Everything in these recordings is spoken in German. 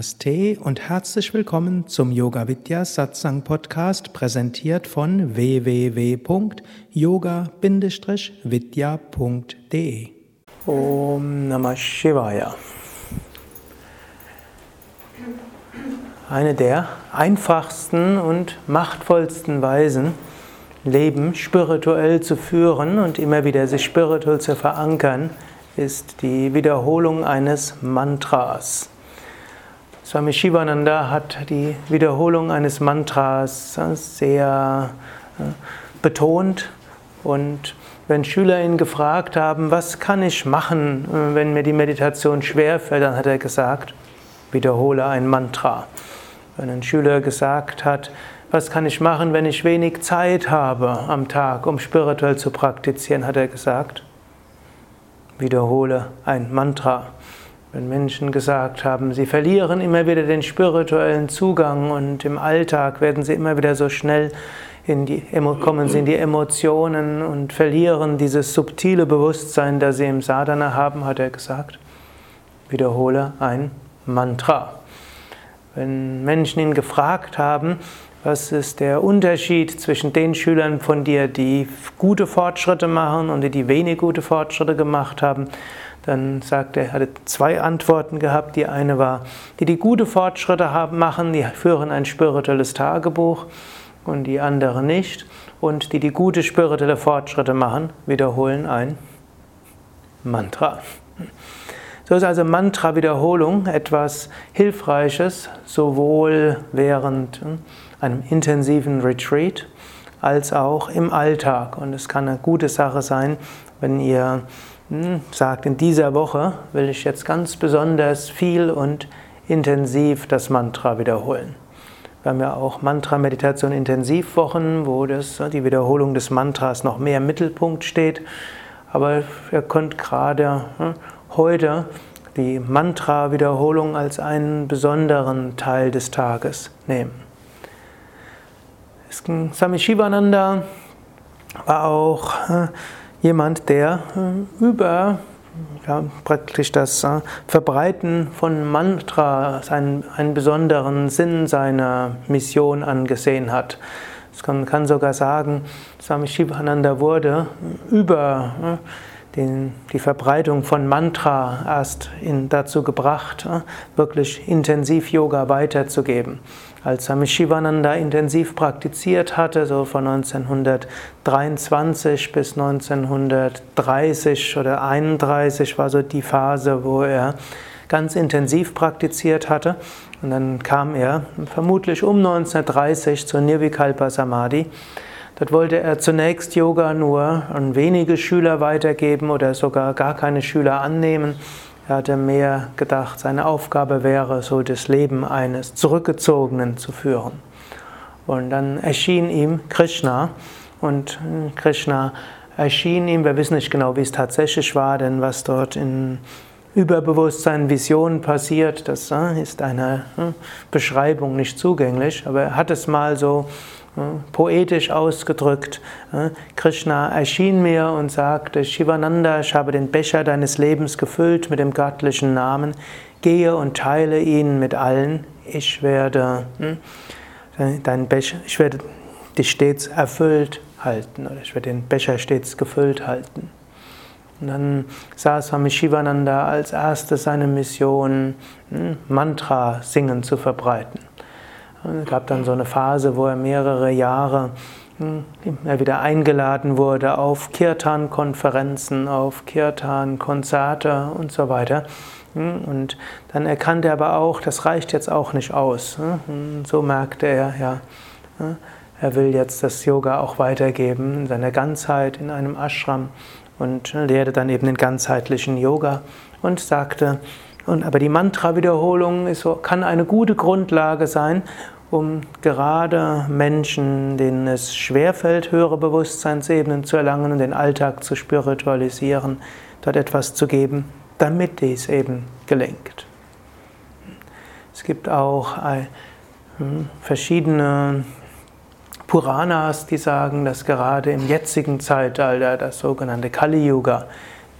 Namaste und herzlich willkommen zum Yoga Vidya Satsang Podcast, präsentiert von www.yoga-vidya.de. Om Namah Shivaya. Eine der einfachsten und machtvollsten Weisen, Leben spirituell zu führen und immer wieder sich spirituell zu verankern, ist die Wiederholung eines Mantras. Swami Shivananda hat die Wiederholung eines Mantras sehr äh, betont und wenn Schüler ihn gefragt haben, was kann ich machen, äh, wenn mir die Meditation schwerfällt, dann hat er gesagt, wiederhole ein Mantra. Wenn ein Schüler gesagt hat, was kann ich machen, wenn ich wenig Zeit habe am Tag, um spirituell zu praktizieren, hat er gesagt, wiederhole ein Mantra. Wenn Menschen gesagt haben, sie verlieren immer wieder den spirituellen Zugang und im Alltag werden sie immer wieder so schnell in die, kommen sie in die Emotionen und verlieren dieses subtile Bewusstsein, das sie im Sadhana haben, hat er gesagt. Wiederhole ein Mantra. Wenn Menschen ihn gefragt haben, was ist der Unterschied zwischen den Schülern von dir, die gute Fortschritte machen und die, die wenig gute Fortschritte gemacht haben? Dann sagt er, er hatte zwei Antworten gehabt. Die eine war, die die gute Fortschritte haben, machen, die führen ein spirituelles Tagebuch und die andere nicht. Und die die gute spirituelle Fortschritte machen, wiederholen ein Mantra. So ist also Mantra-Wiederholung etwas Hilfreiches, sowohl während hm, einem intensiven Retreat als auch im Alltag. Und es kann eine gute Sache sein, wenn ihr sagt, in dieser Woche will ich jetzt ganz besonders viel und intensiv das Mantra wiederholen. Wir haben ja auch Mantra-Meditation Intensivwochen, wo das, die Wiederholung des Mantras noch mehr im Mittelpunkt steht. Aber ihr könnt gerade hm, heute die Mantra-Wiederholung als einen besonderen Teil des Tages nehmen. Swami Shivananda war auch äh, jemand, der äh, über ja, praktisch das äh, Verbreiten von Mantra einen, einen besonderen Sinn seiner Mission angesehen hat. Man kann sogar sagen, Swami Shivananda wurde über den, die Verbreitung von Mantra erst in, dazu gebracht, wirklich intensiv Yoga weiterzugeben. Als Swami Shivananda intensiv praktiziert hatte, so von 1923 bis 1930 oder 31 war so die Phase, wo er ganz intensiv praktiziert hatte. Und dann kam er vermutlich um 1930 zur Nirvikalpa Samadhi. Dort wollte er zunächst Yoga nur an wenige Schüler weitergeben oder sogar gar keine Schüler annehmen. Er hatte mehr gedacht, seine Aufgabe wäre, so das Leben eines Zurückgezogenen zu führen. Und dann erschien ihm Krishna und Krishna erschien ihm, wir wissen nicht genau, wie es tatsächlich war, denn was dort in Überbewusstsein, Visionen passiert, das äh, ist eine hm, Beschreibung nicht zugänglich, aber er hat es mal so poetisch ausgedrückt. Krishna erschien mir und sagte, Shivananda, ich habe den Becher deines Lebens gefüllt mit dem göttlichen Namen, gehe und teile ihn mit allen. Ich werde, hm, dein Becher, ich werde dich stets erfüllt halten oder ich werde den Becher stets gefüllt halten. Und dann sah Swami Shivananda als erstes seine Mission, hm, Mantra singen zu verbreiten. Es gab dann so eine Phase, wo er mehrere Jahre hm, er wieder eingeladen wurde auf Kirtan-Konferenzen, auf Kirtan-Konzerte und so weiter. Hm, und dann erkannte er aber auch, das reicht jetzt auch nicht aus. Und so merkte er, ja, er will jetzt das Yoga auch weitergeben in seiner Ganzheit in einem Ashram und lehrte dann eben den ganzheitlichen Yoga und sagte, und, aber die Mantra-Wiederholung kann eine gute Grundlage sein, um gerade Menschen, denen es schwerfällt, höhere Bewusstseinsebenen zu erlangen und den Alltag zu spiritualisieren, dort etwas zu geben, damit dies eben gelingt. Es gibt auch hm, verschiedene Puranas, die sagen, dass gerade im jetzigen Zeitalter, das sogenannte Kali Yuga,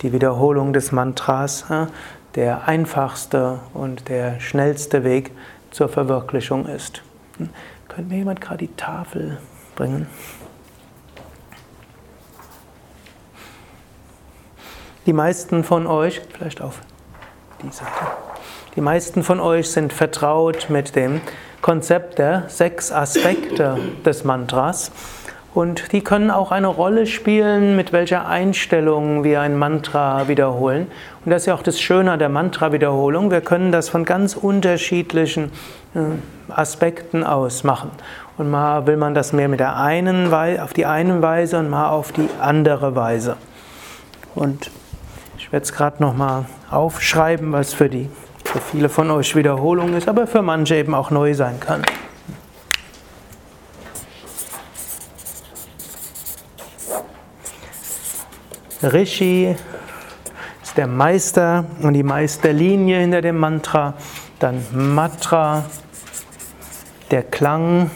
die Wiederholung des Mantras der einfachste und der schnellste Weg zur Verwirklichung ist. Hm? Könnte mir jemand gerade die Tafel bringen? Die meisten von euch, vielleicht auf die Seite, die meisten von euch sind vertraut mit dem Konzept der sechs Aspekte des Mantras. Und die können auch eine Rolle spielen, mit welcher Einstellung wir ein Mantra wiederholen. Und das ist ja auch das Schöne der Mantra-Wiederholung. Wir können das von ganz unterschiedlichen äh, Aspekten aus machen. Und mal will man das mehr mit der einen Weise, auf die eine Weise und mal auf die andere Weise. Und ich werde es gerade nochmal aufschreiben, was für, die, für viele von euch Wiederholung ist, aber für manche eben auch neu sein kann. Rishi ist der Meister und die Meisterlinie hinter dem Mantra. Dann Matra, der Klang.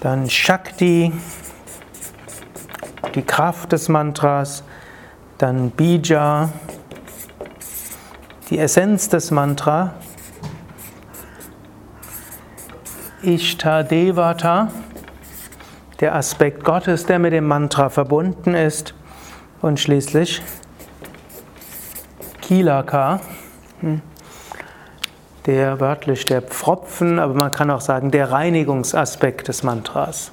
Dann Shakti, die Kraft des Mantras. Dann Bija, die Essenz des Mantra. Ishtadevata, der Aspekt Gottes, der mit dem Mantra verbunden ist. Und schließlich Kilaka, hm, der wörtlich der Pfropfen, aber man kann auch sagen der Reinigungsaspekt des Mantras.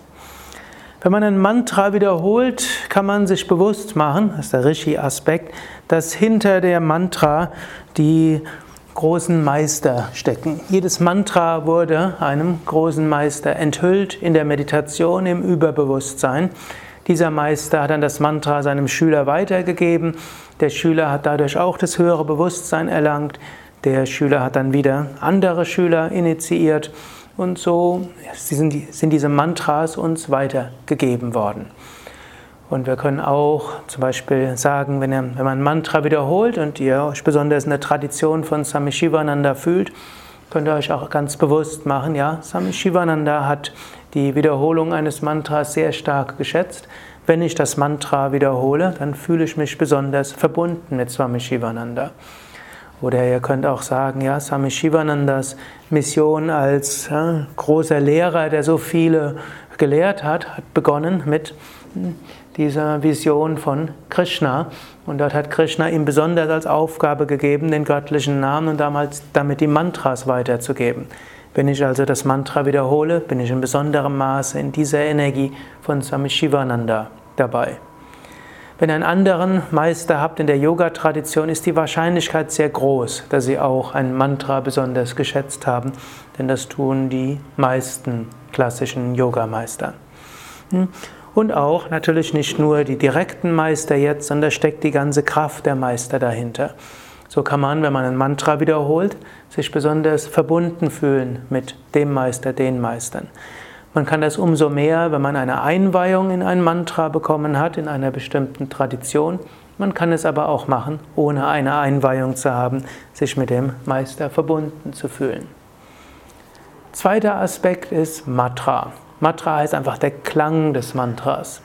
Wenn man ein Mantra wiederholt, kann man sich bewusst machen, das ist der Rishi-Aspekt, dass hinter der Mantra die großen Meister stecken. Jedes Mantra wurde einem großen Meister enthüllt in der Meditation, im Überbewusstsein. Dieser Meister hat dann das Mantra seinem Schüler weitergegeben. Der Schüler hat dadurch auch das höhere Bewusstsein erlangt. Der Schüler hat dann wieder andere Schüler initiiert. Und so sind diese Mantras uns weitergegeben worden. Und wir können auch zum Beispiel sagen, wenn, wenn man ein Mantra wiederholt und ihr euch besonders in der Tradition von Swami Shivananda fühlt, könnt ihr euch auch ganz bewusst machen, ja, Swami Shivananda hat die Wiederholung eines Mantras sehr stark geschätzt. Wenn ich das Mantra wiederhole, dann fühle ich mich besonders verbunden mit Swami Shivananda. Oder ihr könnt auch sagen, ja, Swami Shivanandas Mission als ja, großer Lehrer, der so viele gelehrt hat, hat begonnen mit hm, dieser Vision von Krishna. Und dort hat Krishna ihm besonders als Aufgabe gegeben, den göttlichen Namen und damals damit die Mantras weiterzugeben. Wenn ich also das Mantra wiederhole, bin ich in besonderem Maße in dieser Energie von Swami Shivananda dabei. Wenn ihr einen anderen Meister habt in der Yoga-Tradition, ist die Wahrscheinlichkeit sehr groß, dass sie auch ein Mantra besonders geschätzt haben, denn das tun die meisten klassischen Yogameister. Hm? Und auch natürlich nicht nur die direkten Meister jetzt, sondern da steckt die ganze Kraft der Meister dahinter. So kann man, wenn man ein Mantra wiederholt, sich besonders verbunden fühlen mit dem Meister, den Meistern. Man kann das umso mehr, wenn man eine Einweihung in ein Mantra bekommen hat, in einer bestimmten Tradition. Man kann es aber auch machen, ohne eine Einweihung zu haben, sich mit dem Meister verbunden zu fühlen. Zweiter Aspekt ist Matra. Matra heißt einfach der Klang des Mantras.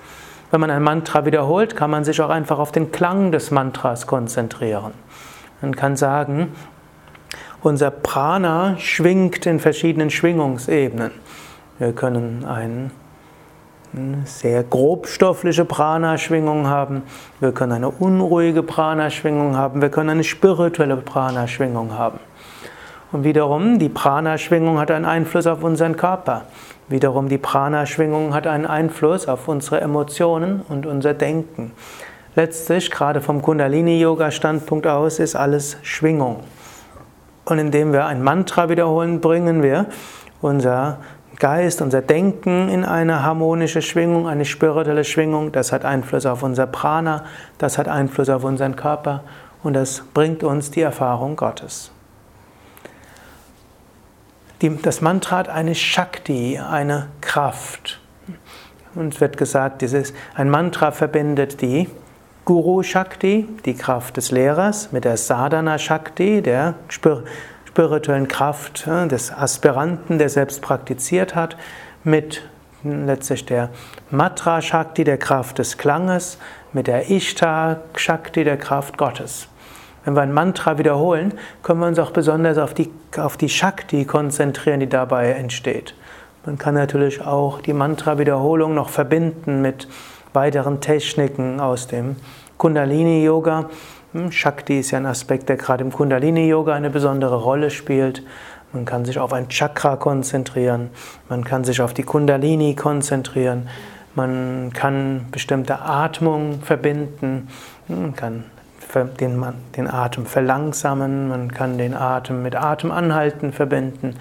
Wenn man ein Mantra wiederholt, kann man sich auch einfach auf den Klang des Mantras konzentrieren. Man kann sagen, unser Prana schwingt in verschiedenen Schwingungsebenen. Wir können eine sehr grobstoffliche Prana-Schwingung haben. Wir können eine unruhige Prana-Schwingung haben. Wir können eine spirituelle Prana-Schwingung haben. Und wiederum, die Prana-Schwingung hat einen Einfluss auf unseren Körper. Wiederum, die Prana-Schwingung hat einen Einfluss auf unsere Emotionen und unser Denken. Letztlich, gerade vom Kundalini-Yoga-Standpunkt aus, ist alles Schwingung. Und indem wir ein Mantra wiederholen, bringen wir unser Geist, unser Denken in eine harmonische Schwingung, eine spirituelle Schwingung. Das hat Einfluss auf unser Prana, das hat Einfluss auf unseren Körper und das bringt uns die Erfahrung Gottes. das Mantra hat eine Shakti, eine Kraft. Uns wird gesagt, dieses, ein Mantra verbindet die Guru Shakti, die Kraft des Lehrers, mit der Sadhana Shakti, der spirituellen Kraft des Aspiranten, der selbst praktiziert hat, mit letztlich der Matra Shakti, der Kraft des Klanges, mit der Ishta Shakti, der Kraft Gottes. Wenn wir ein Mantra wiederholen, können wir uns auch besonders auf die, auf die Shakti konzentrieren, die dabei entsteht. Man kann natürlich auch die Mantra-Wiederholung noch verbinden mit weiteren Techniken aus dem Kundalini-Yoga. Hm, Shakti ist ja ein Aspekt, der gerade im Kundalini-Yoga eine besondere Rolle spielt. Man kann sich auf ein Chakra konzentrieren, man kann sich auf die Kundalini konzentrieren, man kann bestimmte Atmung verbinden, man kann den, den Atem verlangsamen, man kann den Atem mit Atemanhalten verbinden,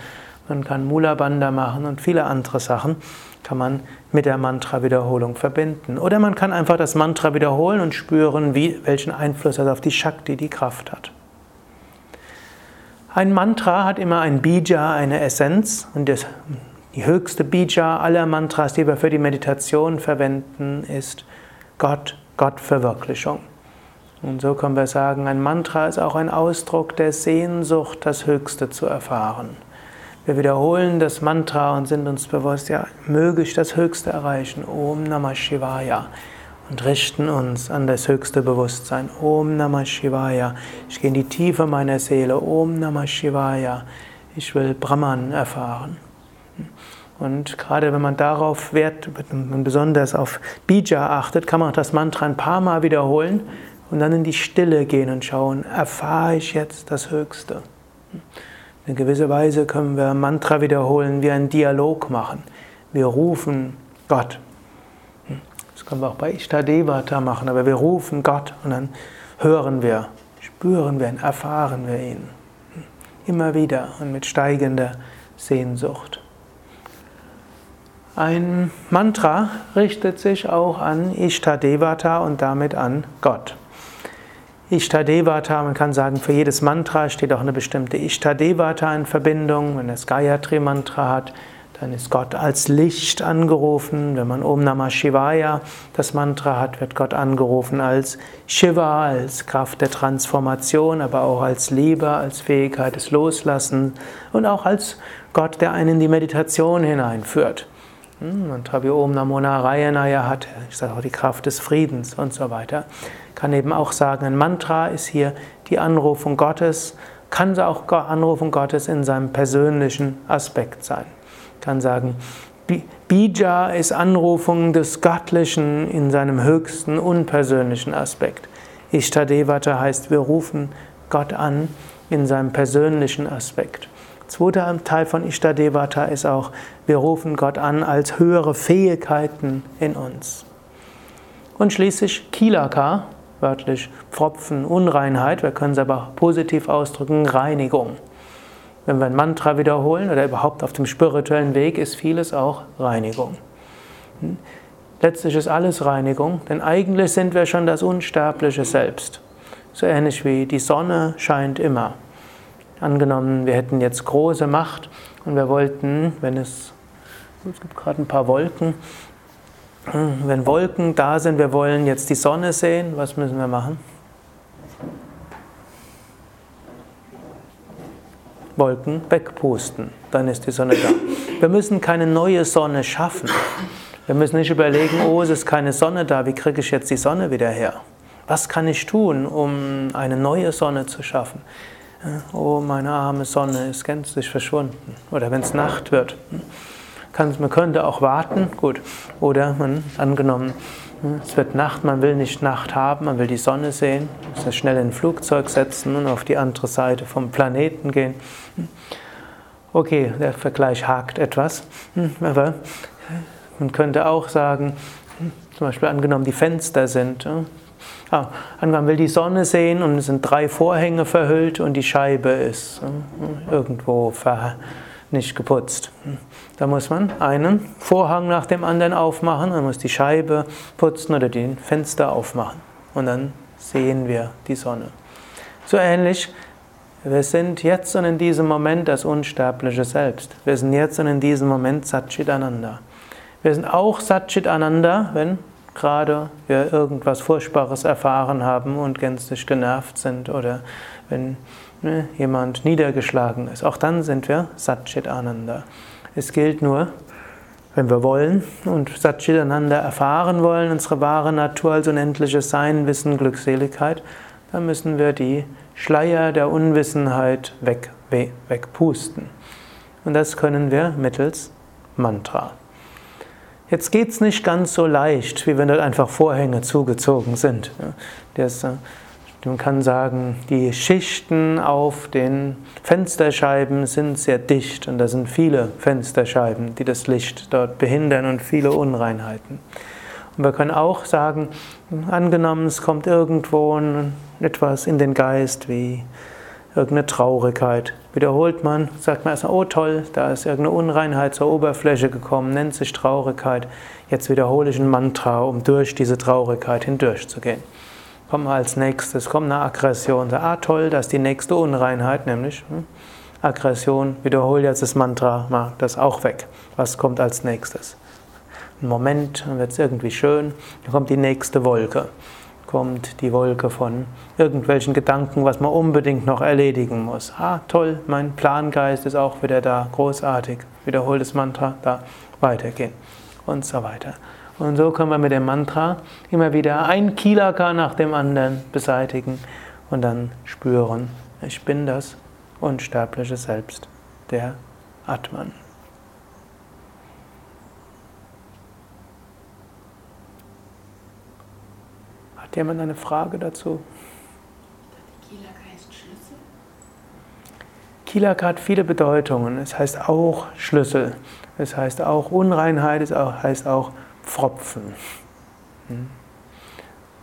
man kann Mula Bandha machen und viele andere Sachen kann man mit der Mantra-Wiederholung verbinden. Oder man kann einfach das Mantra wiederholen und spüren, wie, welchen Einfluss das auf die Shakti, die Kraft hat. Ein Mantra hat immer ein Bija, eine Essenz und das, die höchste Bija aller Mantras, die wir für die Meditation verwenden, ist Gott, Gottverwirklichung. Und so können wir sagen, ein Mantra ist auch ein Ausdruck der Sehnsucht, das Höchste zu erfahren. Wir wiederholen das Mantra und sind uns bewusst, ja, möge ich das Höchste erreichen. Om Namah Shivaya. Und richten uns an das höchste Bewusstsein. Om Namah Shivaya. Ich gehe in die Tiefe meiner Seele. Om Namah Shivaya. Ich will Brahman erfahren. Und gerade wenn man darauf Wert, besonders auf Bija achtet, kann man auch das Mantra ein paar Mal wiederholen und dann in die Stille gehen und schauen, erfahre ich jetzt das Höchste. In gewisser Weise können wir Mantra wiederholen, wie einen Dialog machen. Wir rufen Gott. Das können wir auch bei Ishtadevata machen, aber wir rufen Gott und dann hören wir, spüren wir ihn, erfahren wir ihn. Immer wieder und mit steigender Sehnsucht. Ein Mantra richtet sich auch an Ishtadevata und damit an Gott. Ishtadevata, man kann sagen, für jedes Mantra steht auch eine bestimmte Ishtadevata in Verbindung. Wenn das Gayatri Mantra hat, dann ist Gott als Licht angerufen. Wenn man Om Namah Shivaya das Mantra hat, wird Gott angerufen als Shiva, als Kraft der Transformation, aber auch als Liebe, als Fähigkeit des Loslassen und auch als Gott, der einen in die Meditation hineinführt. Hm, Mantra wie Om Namo Narayanaya hat, ich sage auch die Kraft des Friedens und so weiter kann eben auch sagen, ein Mantra ist hier die Anrufung Gottes, kann auch Anrufung Gottes in seinem persönlichen Aspekt sein. Kann sagen, Bija ist Anrufung des Göttlichen in seinem höchsten unpersönlichen Aspekt. Ishtadevata heißt, wir rufen Gott an in seinem persönlichen Aspekt. Zweiter Teil von Ishtadevata ist auch, wir rufen Gott an als höhere Fähigkeiten in uns. Und schließlich Kilaka, wörtlich Pfropfen, Unreinheit, wir können es aber positiv ausdrücken, Reinigung. Wenn wir ein Mantra wiederholen oder überhaupt auf dem spirituellen Weg, ist vieles auch Reinigung. Hm? Letztlich ist alles Reinigung, denn eigentlich sind wir schon das unsterbliche Selbst. So ähnlich wie die Sonne scheint immer. Angenommen, wir hätten jetzt große Macht und wir wollten, wenn es, es gibt gerade ein paar Wolken, wenn Wolken da sind, wir wollen jetzt die Sonne sehen, was müssen wir machen? Wolken wegpusten, dann ist die Sonne da. Wir müssen keine neue Sonne schaffen. Wir müssen nicht überlegen, oh, es ist keine Sonne da, wie kriege ich jetzt die Sonne wieder her? Was kann ich tun, um eine neue Sonne zu schaffen? Oh, meine arme Sonne ist gänzlich verschwunden. Oder wenn es Nacht wird man könnte auch warten, gut. Oder man, angenommen, es wird Nacht, man will nicht Nacht haben, man will die Sonne sehen, muss das schnell in ein Flugzeug setzen und auf die andere Seite vom Planeten gehen. Okay, der Vergleich hakt etwas, aber man könnte auch sagen, zum Beispiel angenommen, die Fenster sind. Ah, man will die Sonne sehen und es sind drei Vorhänge verhüllt und die Scheibe ist irgendwo ver nicht geputzt. Da muss man einen Vorhang nach dem anderen aufmachen, man muss die Scheibe putzen oder die Fenster aufmachen. Und dann sehen wir die Sonne. So ähnlich, wir sind jetzt und in diesem Moment das unsterbliche Selbst. Wir sind jetzt und in diesem Moment Satchitananda. Wir sind auch Satchitananda, wenn gerade wir irgendwas Furchtbares erfahren haben und gänzlich genervt sind oder wenn ne, jemand niedergeschlagen ist. Auch dann sind wir Satchit Ananda. Es gilt nur, wenn wir wollen und Satchit Ananda erfahren wollen, unsere wahre Natur als unendliches Sein, Wissen, Glückseligkeit, dann müssen wir die Schleier der Unwissenheit weg, wegpusten. Und das können wir mittels Mantra. Jetzt geht es nicht ganz so leicht, wie wenn dort einfach Vorhänge zugezogen sind. Das, äh, man kann sagen, die Schichten auf den Fensterscheiben sind sehr dicht und da sind viele Fensterscheiben, die das Licht dort behindern und viele Unreinheiten. Und wir können auch sagen, angenommen, es kommt irgendwo etwas in den Geist wie irgendeine Traurigkeit. Wiederholt man, sagt man erstmal, oh toll, da ist irgendeine Unreinheit zur Oberfläche gekommen, nennt sich Traurigkeit. Jetzt wiederhole ich ein Mantra, um durch diese Traurigkeit hindurchzugehen. Kommt als nächstes, kommt eine Aggression. Ah toll, das ist die nächste Unreinheit, nämlich hm, Aggression. Wiederhole jetzt das Mantra, mach das auch weg. Was kommt als nächstes? Ein Moment, dann wird es irgendwie schön. Dann kommt die nächste Wolke kommt die Wolke von irgendwelchen Gedanken, was man unbedingt noch erledigen muss. Ah, toll, mein Plangeist ist auch wieder da, großartig. Wiederhol das Mantra, da weitergehen und so weiter. Und so können wir mit dem Mantra immer wieder ein Kilaka nach dem anderen beseitigen und dann spüren, ich bin das unsterbliche Selbst, der Atman. Hat jemand eine Frage dazu? Kilaka heißt Schlüssel? Kilaka hat viele Bedeutungen. Es heißt auch Schlüssel. Es heißt auch Unreinheit, es heißt auch Pfropfen. Hm?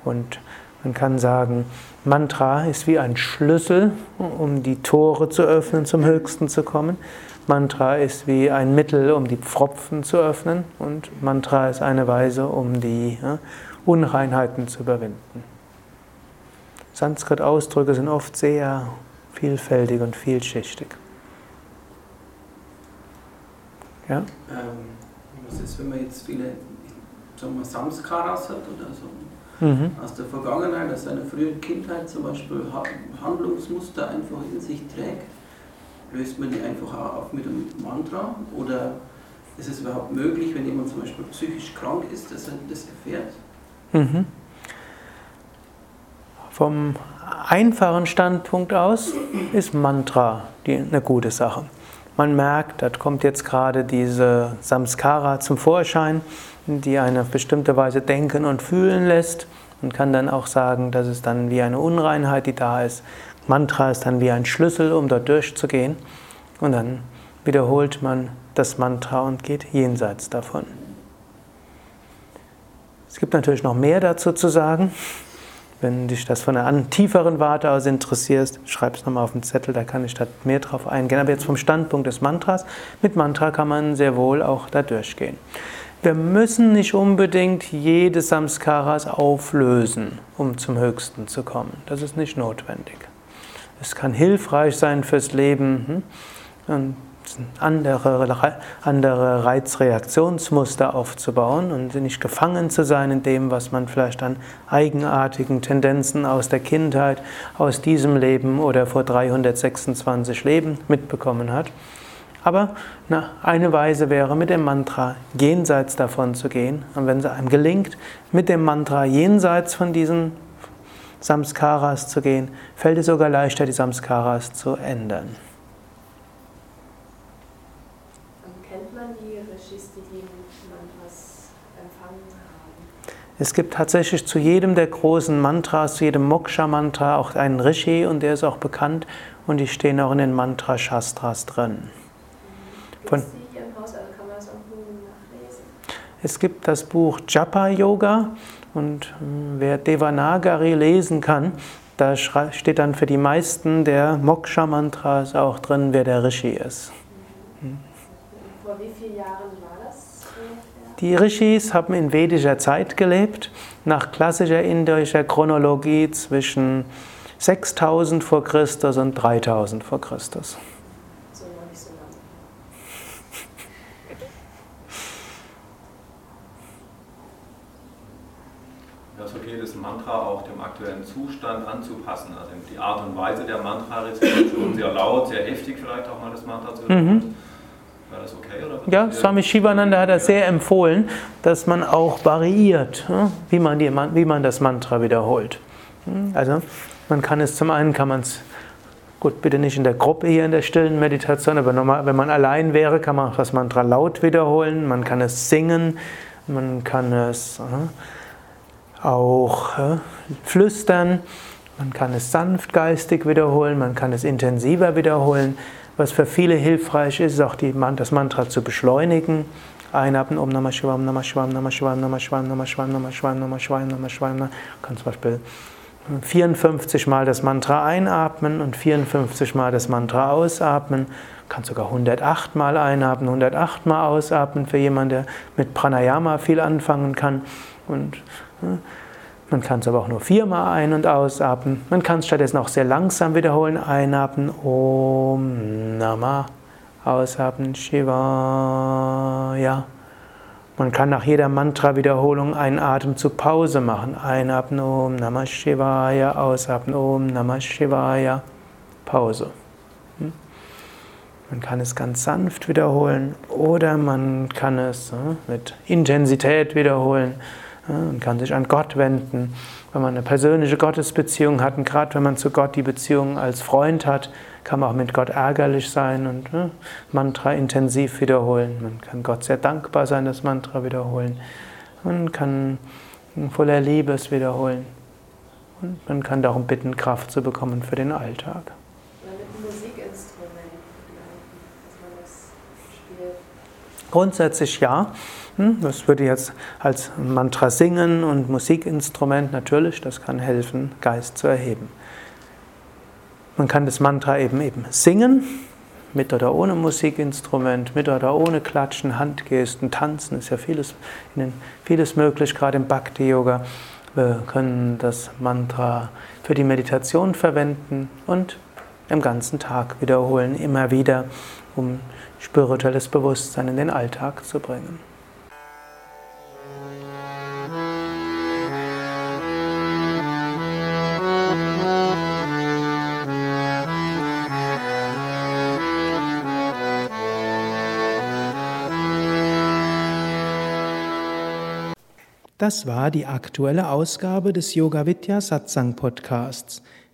Und man kann sagen, Mantra ist wie ein Schlüssel, um die Tore zu öffnen, zum Höchsten zu kommen. Mantra ist wie ein Mittel, um die Pfropfen zu öffnen. Und Mantra ist eine Weise, um die Unreinheiten zu überwinden. Sanskrit-Ausdrücke sind oft sehr vielfältig und vielschichtig. Ja? Ähm, was ist, wenn man jetzt viele sagen wir, Samskaras hat oder so mhm. aus der Vergangenheit, aus seiner frühen Kindheit zum Beispiel Handlungsmuster einfach in sich trägt? Löst man die einfach auf mit einem Mantra oder ist es überhaupt möglich, wenn jemand zum Beispiel psychisch krank ist, dass er das erfährt? Mhm. Vom einfachen Standpunkt aus ist Mantra die, eine gute Sache. Man merkt, da kommt jetzt gerade diese Samskara zum Vorschein, die eine bestimmte Weise denken und fühlen lässt und kann dann auch sagen, dass es dann wie eine Unreinheit, die da ist. Mantra ist dann wie ein Schlüssel, um dort durchzugehen. Und dann wiederholt man das Mantra und geht jenseits davon. Es gibt natürlich noch mehr dazu zu sagen. Wenn dich das von einer tieferen Warte aus interessierst, schreib es nochmal auf den Zettel, da kann ich da mehr drauf eingehen. Aber jetzt vom Standpunkt des Mantras, mit Mantra kann man sehr wohl auch da durchgehen. Wir müssen nicht unbedingt jede Samskaras auflösen, um zum Höchsten zu kommen. Das ist nicht notwendig. Es kann hilfreich sein fürs Leben. Hm? Andere, andere Reizreaktionsmuster aufzubauen und nicht gefangen zu sein in dem, was man vielleicht an eigenartigen Tendenzen aus der Kindheit, aus diesem Leben oder vor 326 Leben mitbekommen hat. Aber na, eine Weise wäre, mit dem Mantra jenseits davon zu gehen. Und wenn es einem gelingt, mit dem Mantra jenseits von diesen Samskaras zu gehen, fällt es sogar leichter, die Samskaras zu ändern. Es gibt tatsächlich zu jedem der großen Mantras, zu jedem Moksha-Mantra auch einen Rishi und der ist auch bekannt und die stehen auch in den Mantra-Shastras drin. Von es gibt das Buch Japa Yoga und hm, wer Devanagari lesen kann, da steht dann für die meisten der Moksha-Mantras auch drin, wer der Rishi ist. Vor wie vielen Jahren die Rishis haben in vedischer Zeit gelebt, nach klassischer indischer Chronologie zwischen 6000 vor Christus und 3000 vor Christus. Das ist okay, das Mantra auch dem aktuellen Zustand anzupassen. Also die Art und Weise der Mantra-Rezitation sehr laut, sehr heftig vielleicht auch mal das Mantra zu hören. Mhm. Das okay? Oder ja, Swami Shivananda hat das sehr empfohlen, dass man auch variiert, wie man, die, wie man das Mantra wiederholt. Hm, also Man kann es zum einen, kann man es, gut, bitte nicht in der Gruppe hier in der stillen Meditation, aber normal, wenn man allein wäre, kann man auch das Mantra laut wiederholen, man kann es singen, man kann es äh, auch äh, flüstern, man kann es sanftgeistig wiederholen, man kann es intensiver wiederholen. Was für viele hilfreich ist, ist auch die, das Mantra zu beschleunigen. Einatmen, Om Namah Shivaya, Om Namah Shivaya, Om Namah Shivaya, Om Namah Shivaya, Om Namah Shivaya, Om Namah Shivaya, Om Namah Shivaya, Om Namah Shivaya. Man kann zum Beispiel 54 Mal das Mantra einatmen und 54 Mal das Mantra ausatmen. Kann sogar 108 Mal einatmen, 108 Mal ausatmen für jemanden, der mit Pranayama viel anfangen kann. Und man kann es aber auch nur viermal ein- und ausatmen. Man kann es stattdessen auch sehr langsam wiederholen. Einatmen, Om Namah. Ausatmen, Shivaya. Man kann nach jeder Mantra-Wiederholung einen Atemzug Pause machen. Einatmen, Om Namah Shivaya. Ausatmen, Om Namah Shivaya. Pause. Hm? Man kann es ganz sanft wiederholen oder man kann es hm, mit Intensität wiederholen. Man kann sich an Gott wenden, wenn man eine persönliche Gottesbeziehung hat. Und gerade wenn man zu Gott die Beziehung als Freund hat, kann man auch mit Gott ärgerlich sein und ne, Mantra intensiv wiederholen. Man kann Gott sehr dankbar sein, das Mantra wiederholen. Man kann voller Liebe es wiederholen. Und man kann darum bitten, Kraft zu bekommen für den Alltag. Grundsätzlich ja. Hm, das würde jetzt als Mantra singen und Musikinstrument natürlich, das kann helfen, Geist zu erheben. Man kann das Mantra eben eben singen, mit oder ohne Musikinstrument, mit oder ohne Klatschen, Handgesten, Tanzen, ist ja vieles, vieles möglich, gerade im Bhakti-Yoga. Wir können das Mantra für die Meditation verwenden und im ganzen Tag wiederholen, immer wieder, um spirituelles Bewusstsein in den Alltag zu bringen. Das war die aktuelle Ausgabe des Yoga Vidya Satsang Podcasts.